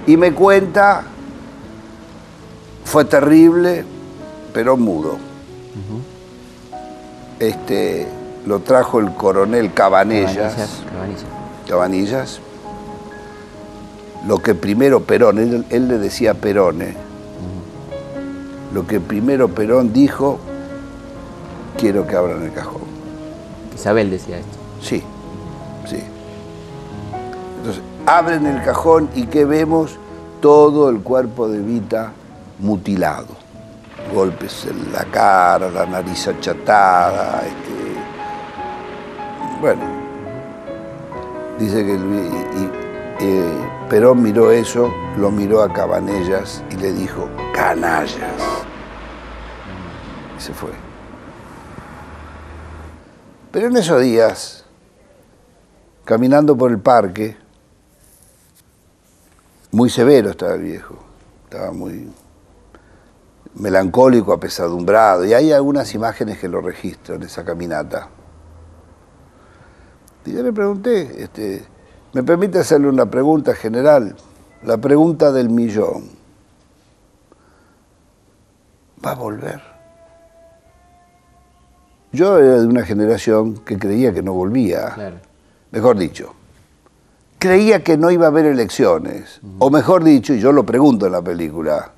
Y me cuenta, fue terrible, pero mudo. Este, lo trajo el coronel Cabanellas. Cabanillas, Cabanillas. Cabanillas, lo que primero Perón, él, él le decía Perón, ¿eh? lo que primero Perón dijo, quiero que abran el cajón. Isabel decía esto. Sí. Entonces, abren el cajón y ¿qué vemos? Todo el cuerpo de Vita mutilado. Golpes en la cara, la nariz achatada, este, bueno, dice que eh, Perón miró eso, lo miró a Cabanellas y le dijo, canallas. Y se fue. Pero en esos días, caminando por el parque, muy severo estaba el viejo, estaba muy melancólico, apesadumbrado, y hay algunas imágenes que lo registran, esa caminata. Y yo le pregunté, este, ¿me permite hacerle una pregunta general? La pregunta del millón. ¿Va a volver? Yo era de una generación que creía que no volvía. Claro. Mejor dicho, creía que no iba a haber elecciones. O mejor dicho, y yo lo pregunto en la película,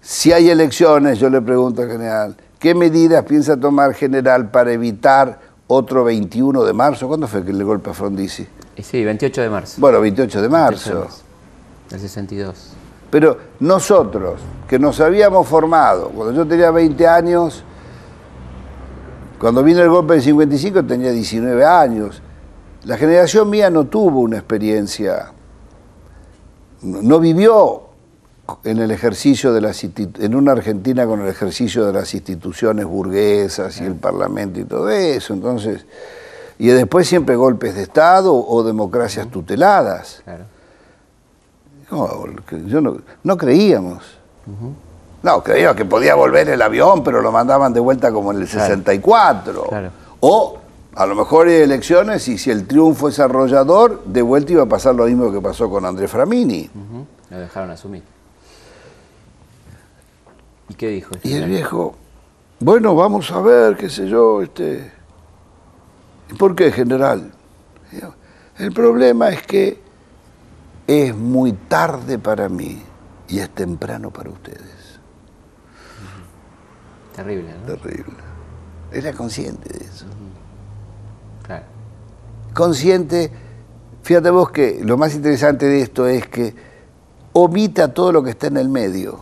si hay elecciones, yo le pregunto al general, ¿qué medidas piensa tomar general para evitar otro 21 de marzo? ¿Cuándo fue que le golpe a Frondizi? Sí, 28 de marzo. Bueno, 28 de 28 de marzo. marzo, Del 62. Pero nosotros, que nos habíamos formado, cuando yo tenía 20 años, cuando vino el golpe del 55 tenía 19 años, la generación mía no tuvo una experiencia, no vivió en el ejercicio de las en una Argentina con el ejercicio de las instituciones burguesas y el parlamento y todo eso, entonces, y después siempre golpes de Estado o democracias tuteladas. Claro. No, que yo no, no creíamos. No, creíamos que podía volver el avión, pero lo mandaban de vuelta como en el Claro. 64. Claro. O a lo mejor hay elecciones y si el triunfo es arrollador, de vuelta iba a pasar lo mismo que pasó con Andrés Framini. Lo dejaron asumir. ¿Y qué dijo? Y el viejo, bueno, vamos a ver, qué sé yo, este. ¿Y por qué, general? El problema es que es muy tarde para mí y es temprano para ustedes. Terrible, ¿no? Terrible. Era consciente de eso. Consciente, fíjate vos que lo más interesante de esto es que omita todo lo que está en el medio.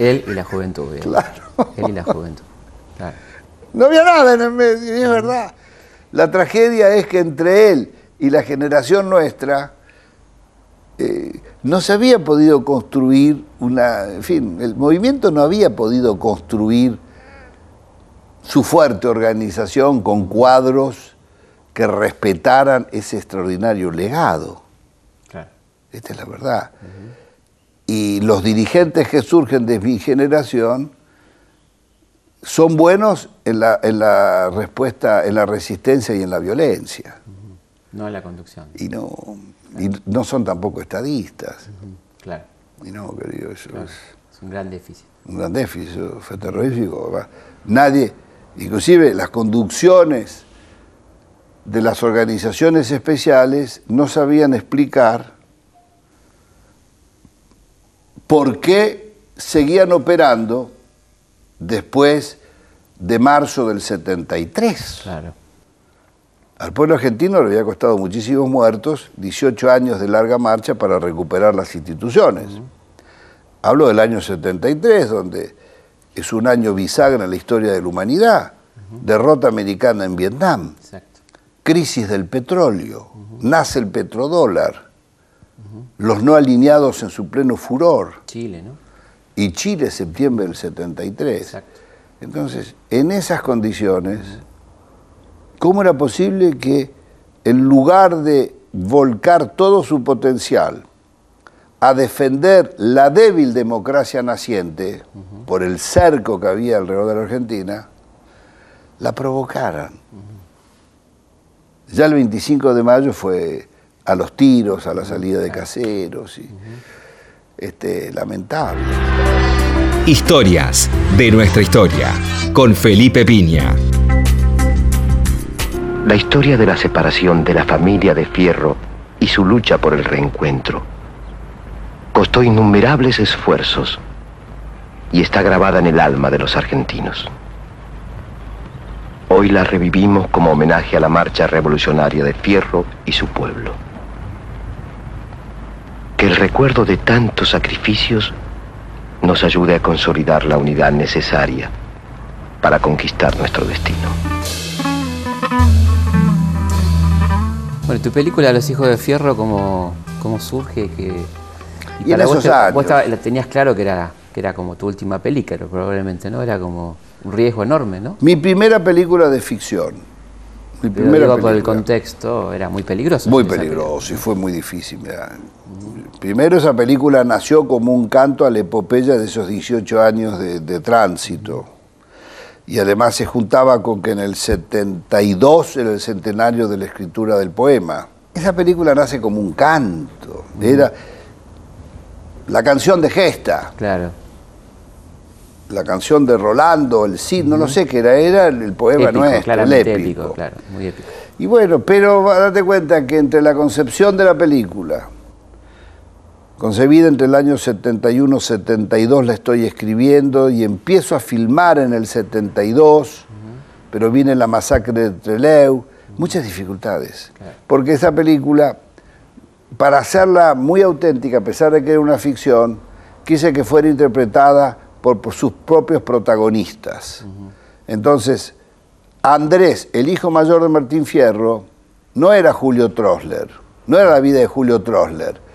Él y la juventud. Claro. Él y la juventud. Claro. No había nada en el medio, y es verdad. La tragedia es que entre él y la generación nuestra eh, no se había podido construir una, en fin, el movimiento no había podido construir su fuerte organización con cuadros que respetaran ese extraordinario legado. Esta es la verdad. Y los dirigentes que surgen de mi generación son buenos en la, en la respuesta, en la resistencia y en la violencia. No en la conducción. Y no, y no son tampoco estadistas. Claro. Y no, querido, eso es, es un gran déficit. Un gran déficit, fue terrorífico. Nadie, inclusive las conducciones de las organizaciones especiales no sabían explicar por qué seguían operando después de marzo del 73. Claro. Al pueblo argentino le había costado muchísimos muertos, 18 años de larga marcha para recuperar las instituciones. Hablo del año 73, donde es un año bisagra en la historia de la humanidad. Derrota americana en Vietnam. Crisis del petróleo. Nace el petrodólar. Los no alineados en su pleno furor. Chile, ¿no? Y Chile, septiembre del 73. Entonces, en esas condiciones ¿Cómo era posible que en lugar de volcar todo su potencial a defender la débil democracia naciente por el cerco que había alrededor de la Argentina, la provocaran? Ya el 25 de mayo fue a los tiros, a la salida de caseros, y, este, lamentable. Historias de nuestra historia, con Felipe Piña. La historia de la separación de la familia de Fierro y su lucha por el reencuentro costó innumerables esfuerzos y está grabada en el alma de los argentinos. Hoy la revivimos como homenaje a la marcha revolucionaria de Fierro y su pueblo. Que el recuerdo de tantos sacrificios nos ayude a consolidar la unidad necesaria para conquistar nuestro destino. Bueno, tu película Los Hijos de Fierro, ¿cómo, cómo surge? Que, y, en esos años. Vos tenías claro que era, que era como tu última película, probablemente, ¿no? Era como un riesgo enorme, ¿no? Mi primera película de ficción. Mi primera digo, por el contexto, era muy peligroso. Muy peligroso y fue muy difícil. Primero esa película nació como un canto a la epopeya de esos 18 años de, de tránsito y además se juntaba con que en el 72 era el centenario de la escritura del poema. Esa película nace como un canto, era la canción de Gesta. Claro. La canción de Rolando, el Cid, no lo sé qué era, era el, poema nuestro, el épico. Claro, muy épico. Y bueno, pero date cuenta que entre la concepción de la película, Concebida entre el año 71 y 72 la estoy escribiendo y empiezo a filmar en el 72, pero viene la masacre de Trelew, muchas dificultades. Porque esa película, para hacerla muy auténtica, a pesar de que era una ficción, quise que fuera interpretada por, sus propios protagonistas. Entonces, Andrés, el hijo mayor de Martín Fierro, no era Julio Trosler, no era la vida de Julio Trosler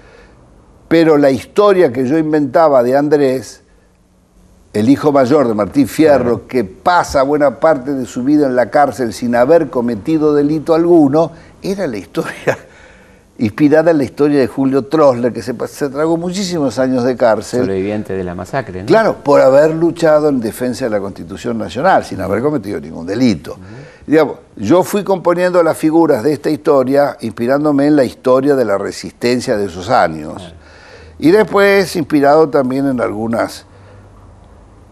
pero la historia que yo inventaba de Andrés, el hijo mayor de Martín Fierro, que pasa buena parte de su vida en la cárcel sin haber cometido delito alguno, era la historia inspirada en la historia de Julio Trosler, que se, tragó muchísimos años de cárcel. Sobreviviente de la masacre, ¿no? Claro, por haber luchado en defensa de la Constitución Nacional, sin haber cometido ningún delito. yo fui componiendo las figuras de esta historia inspirándome en la historia de la resistencia de esos años. Y después, inspirado también en algunas,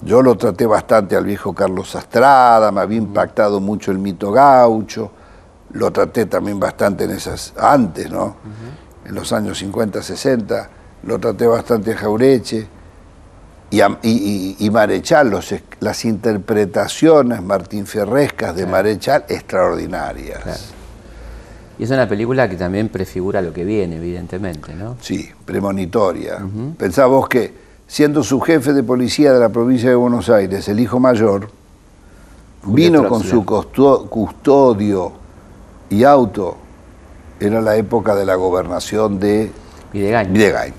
yo lo traté bastante al viejo Carlos Astrada, me había impactado mucho el mito gaucho, lo traté también bastante en esas, antes, ¿no? En los años 50, 60, lo traté bastante a Jaureche y, Marechal, las interpretaciones Martín Ferrescas de Marechal, extraordinarias. Y es una película que también prefigura lo que viene, evidentemente, ¿no? Sí, premonitoria. Pensá vos que, siendo su jefe de policía de la provincia de Buenos Aires, el hijo mayor, vino con su custodio y auto. Era la época de la gobernación de Videgain. Videgain.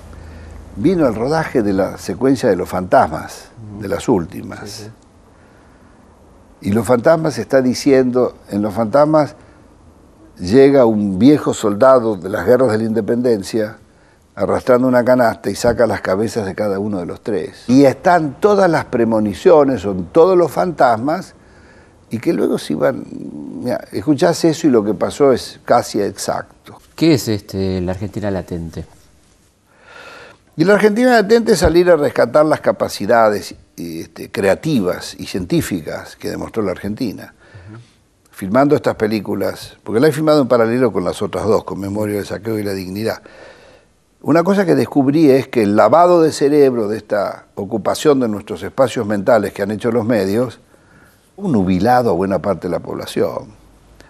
Vino el rodaje de la secuencia de los fantasmas, de las últimas. Y los fantasmas está diciendo, en los fantasmas llega un viejo soldado de las guerras de la independencia arrastrando una canasta y saca las cabezas de cada uno de los tres. Y están todas las premoniciones, son todos los fantasmas, y que luego se iban... Mira, escuchás eso y lo que pasó es casi exacto. ¿Qué es este, la Argentina latente? Y la Argentina latente es salir a rescatar las capacidades este, creativas y científicas que demostró la Argentina. Filmando estas películas, porque la he filmado en paralelo con las otras dos, con Memoria del Saqueo y La Dignidad. Una cosa que descubrí es que el lavado de cerebro de esta ocupación de nuestros espacios mentales que han hecho los medios, un nubilado a buena parte de la población.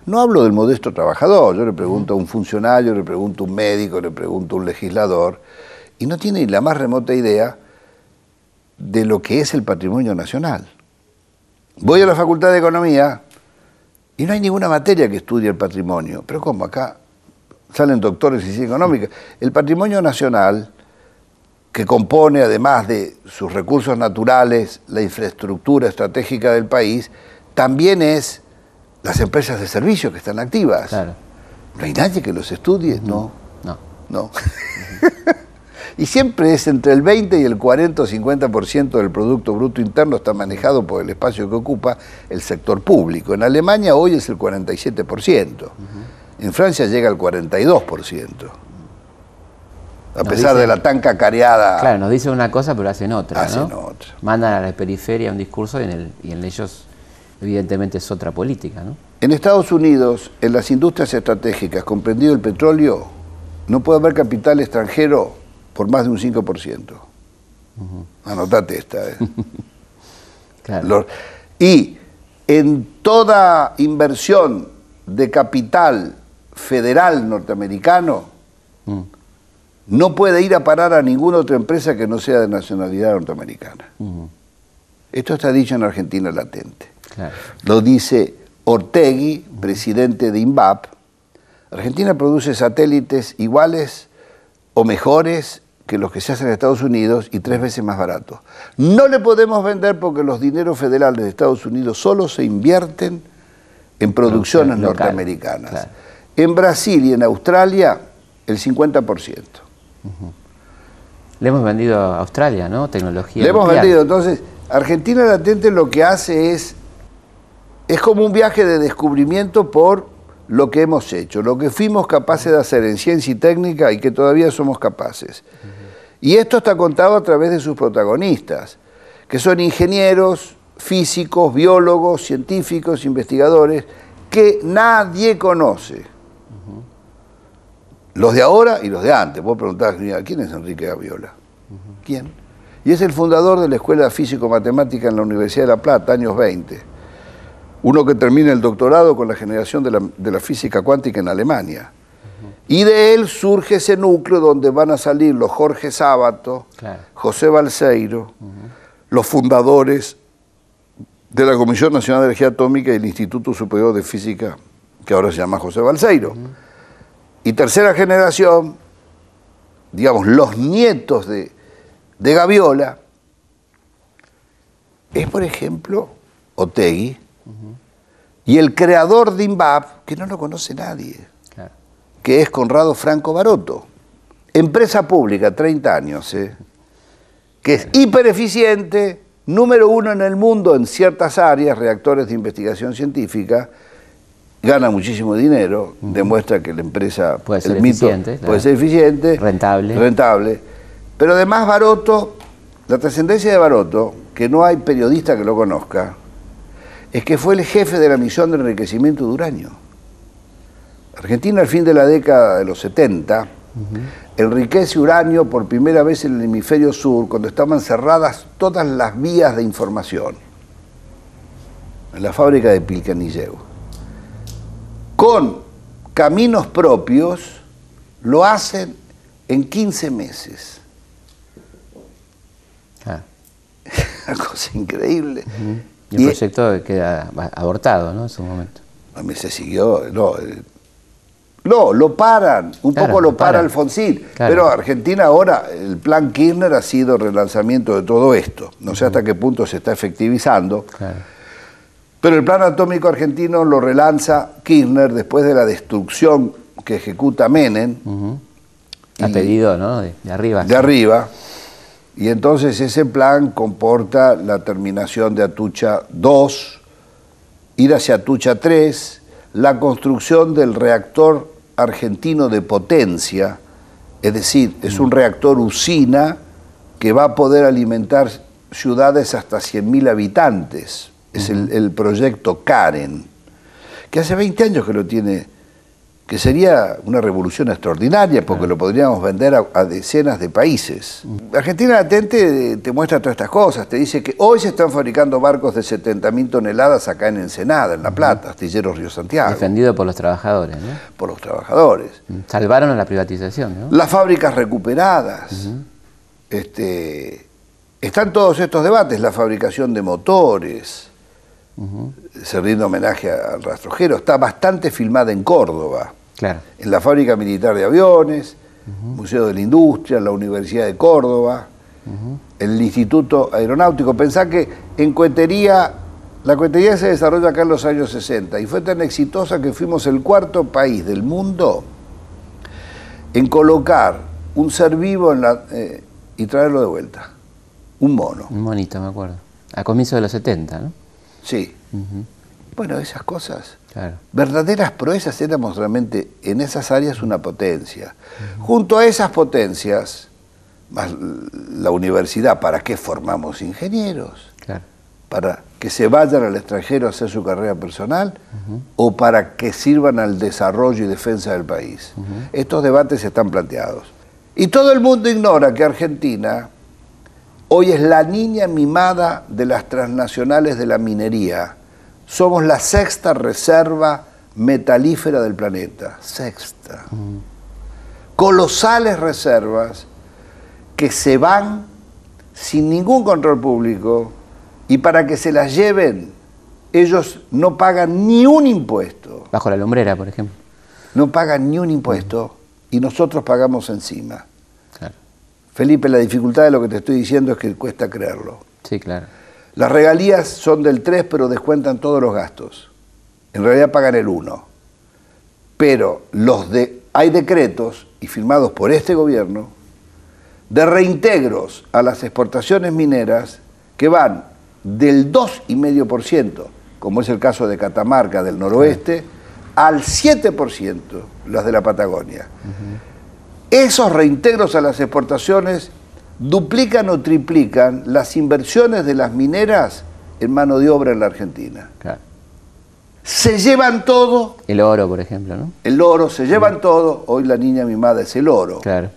No hablo del modesto trabajador, yo le pregunto a un funcionario, le pregunto a un médico, le pregunto a un legislador, y no tiene ni la más remota idea de lo que es el patrimonio nacional. Voy a la Facultad de Economía y no hay ninguna materia que estudie el patrimonio. Pero ¿cómo? Acá salen doctores en ciencia económica. El patrimonio nacional, que compone además de sus recursos naturales, la infraestructura estratégica del país, también es las empresas de servicios que están activas. Claro. ¿No hay nadie que los estudie? No. No. No. y siempre es entre el 20 y el 40 o 50% del Producto Bruto Interno está manejado por el espacio que ocupa el sector público. En Alemania hoy es el 47%. En Francia llega al 42%. A pesar de la tan cacareada... Claro, nos dicen una cosa pero hacen otra, Hacen ¿no? otra. Mandan a la periferia un discurso y en, el- y en ellos evidentemente es otra política, ¿no? En Estados Unidos, en las industrias estratégicas, comprendido el petróleo, no puede haber capital extranjero por más de un 5%. Anotate esta. eh. Claro. Los- y en toda inversión de capital federal norteamericano, Mm, no puede ir a parar a ninguna otra empresa que no sea de nacionalidad norteamericana. Esto está dicho en Argentina latente. claro. Lo dice Ortegui, presidente de INVAP. Argentina produce satélites iguales o mejores que los que se hacen en Estados Unidos y tres veces más baratos. No le podemos vender porque los dineros federales de Estados Unidos solo se invierten en producciones local, norteamericanas. claro. En Brasil y en Australia, el 50%. Le hemos vendido a Australia, ¿no? Tecnología. Le hemos nuclear. vendido. Entonces, Argentina Latente lo que hace es, es como un viaje de descubrimiento por lo que hemos hecho, lo que fuimos capaces de hacer en ciencia y técnica y que todavía somos capaces. Y esto está contado a través de sus protagonistas, que son ingenieros, físicos, biólogos, científicos, investigadores, que nadie conoce. Los de ahora y los de antes. Vos preguntás, ¿quién es Enrique Gaviola? ¿Quién? Y es el fundador de la Escuela Físico-Matemática en la Universidad de La Plata, años 20. Uno que termina el doctorado con la generación de la, de la física cuántica en Alemania. Y de él surge ese núcleo donde van a salir los Jorge Sábato, Claro. José Balseiro, los fundadores de la Comisión Nacional de Energía Atómica y el Instituto Superior de Física, que ahora se llama José Balseiro. Y tercera generación, digamos, los nietos de, de Gaviola, es por ejemplo Otegui, y el creador de INVAP, que no lo conoce nadie, Claro. que es Conrado Franco Baroto. Empresa pública, 30 años, ¿eh? que es hipereficiente, número uno en el mundo en ciertas áreas, reactores de investigación científica, gana muchísimo dinero, demuestra que la empresa Puede ser el mito, eficiente, claro. puede ser eficiente, Rentable. rentable. Pero además Baroto, la trascendencia de Baroto, que no hay periodista que lo conozca, es que fue el jefe de la misión de enriquecimiento de uranio. Argentina al fin de la década de los 70 enriquece uranio por primera vez en el hemisferio sur cuando estaban cerradas todas las vías de información en la fábrica de Pilcanilleu. Con caminos propios lo hacen en 15 meses. Claro. Una cosa increíble. Y el Y- proyecto queda abortado, ¿no? En su momento. A mí se siguió, no, eh, No, lo paran, un Claro, poco lo para paran. Alfonsín. Claro. Pero Argentina ahora, el plan Kirchner ha sido el relanzamiento de todo esto. No sé hasta qué punto se está efectivizando. Claro. Pero el plan atómico argentino lo relanza Kirchner después de la destrucción que ejecuta Menem Y- pedido, ¿no? De, de arriba. de arriba. Y entonces ese plan comporta la terminación de Atucha 2, ir hacia Atucha 3, la construcción del reactor argentino de potencia, es decir, es un reactor usina que va a poder alimentar ciudades hasta 100.000 habitantes. Es el, el proyecto Karen, que hace 20 años que lo tiene, que sería una revolución extraordinaria porque lo podríamos vender a, a decenas de países. Argentina Latente te muestra todas estas cosas, te dice que hoy se están fabricando barcos de 70.000 toneladas acá en Ensenada, en La Plata, Astilleros Río Santiago, Defendido por los trabajadores, ¿no? por los trabajadores. Salvaron a la privatización, ¿no? Las fábricas recuperadas. este, están todos estos debates, la fabricación de motores, se rinde homenaje al rastrojero, está bastante filmada en Córdoba, Claro. en la fábrica militar de aviones, Museo de la Industria, la Universidad de Córdoba, el Instituto Aeronáutico. Pensá que en Cuetería, la Cuetería se desarrolla acá en los años 60 y fue tan exitosa que fuimos el cuarto país del mundo en colocar un ser vivo en la, eh, y traerlo de vuelta. Un mono, Un monito, me acuerdo. A comienzos de los 70, ¿no? Sí. Bueno, esas cosas. Claro. Verdaderas proezas éramos realmente en esas áreas una potencia. Junto a esas potencias, más la universidad, ¿para qué formamos ingenieros? Claro. ¿Para que se vayan al extranjero a hacer su carrera personal o para que sirvan al desarrollo y defensa del país? Estos debates están planteados. Y todo el mundo ignora que Argentina hoy es la niña mimada de las transnacionales de la minería. Somos la sexta reserva metalífera del planeta. Sexta. Colosales reservas que se van sin ningún control público y para que se las lleven ellos no pagan ni un impuesto, Bajo la lumbrera, por ejemplo. no pagan ni un impuesto y nosotros pagamos encima. Felipe, la dificultad de lo que te estoy diciendo es que cuesta creerlo. Sí, claro. Las regalías son del 3, pero descuentan todos los gastos. En realidad pagan el 1. Pero los de, hay decretos, y firmados por este gobierno, de reintegros a las exportaciones mineras que van del 2,5%, como es el caso de Catamarca del noroeste, al 7% las de la Patagonia. Esos reintegros a las exportaciones duplican o triplican las inversiones de las mineras en mano de obra en la Argentina. claro. Se llevan todo, El oro, por ejemplo, ¿no? el oro, se llevan todo, hoy la niña mimada es el oro. Claro.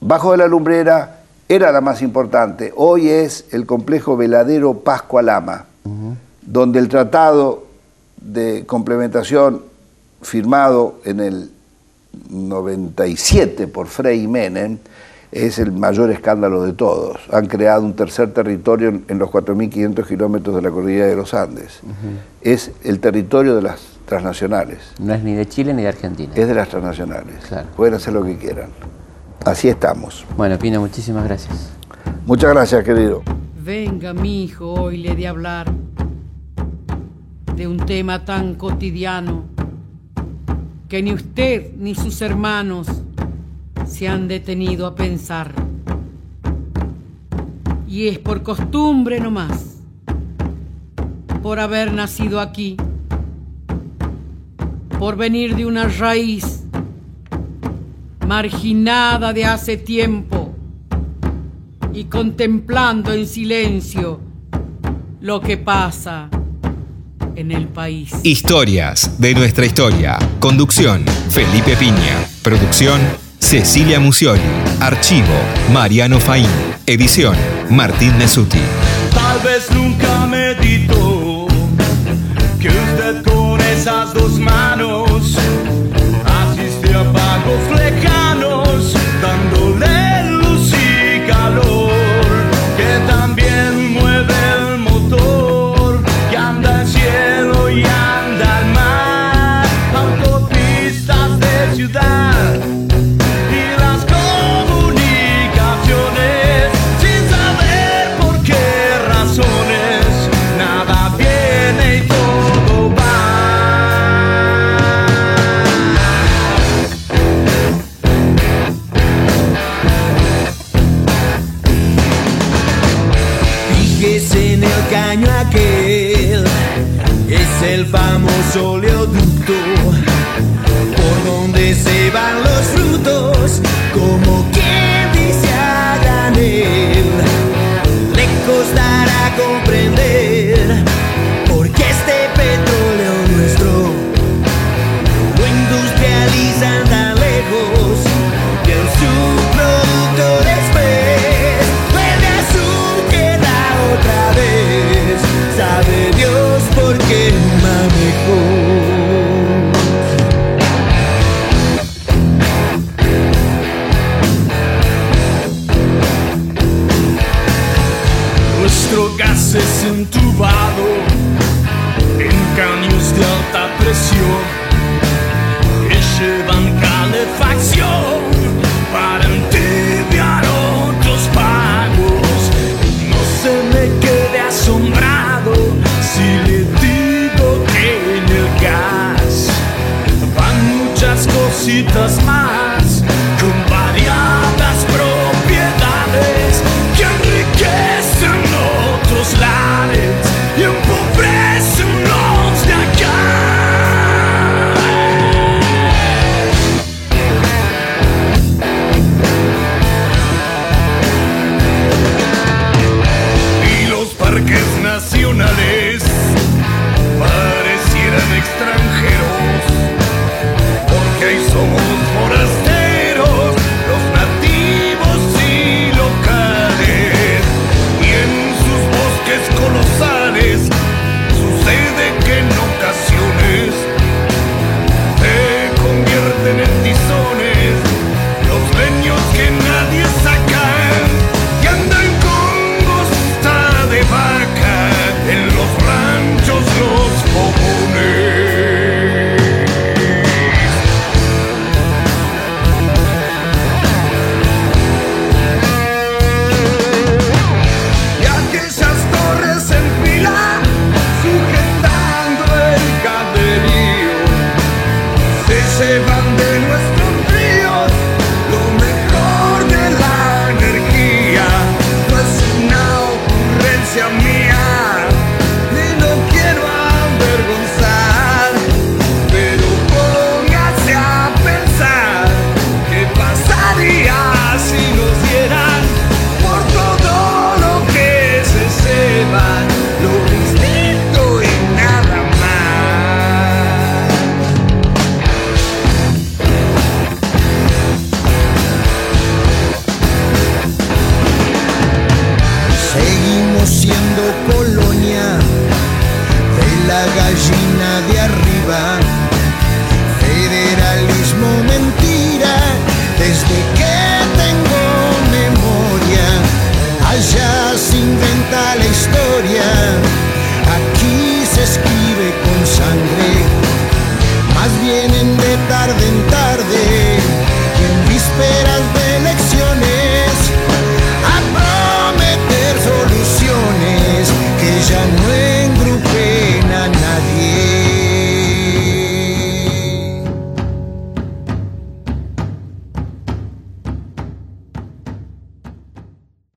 Bajo de la lumbrera era la más importante, hoy es el complejo veladero Pascua Lama, donde el tratado de complementación firmado en el 97 por Frei y Menem es el mayor escándalo de todos. Han creado un tercer territorio en, los 4.500 kilómetros de la cordillera de los Andes. Es el territorio de las transnacionales. No es ni de Chile ni de Argentina. Es de las transnacionales. Claro. Pueden hacer lo que quieran. Así estamos. Bueno, Pino, muchísimas gracias. Muchas gracias, querido. Venga, mi hijo, hoy le de hablar de un tema tan cotidiano que ni usted ni sus hermanos se han detenido a pensar. Y es por costumbre nomás, por haber nacido aquí, por venir de una raíz marginada de hace tiempo y contemplando en silencio lo que pasa en el país. Historias de nuestra historia. Conducción, Felipe Piña. Producción, Cecilia Musioli. Archivo, Mariano Faín. Edición, Martín Nesuti. Tal vez nunca meditó que usted con esas dos manos asiste a pagos caño aquel es el famoso oleoducto por donde se van los frutos, como quien dice a Daniel, le costará comprender porque este petróleo nuestro lo industrializan.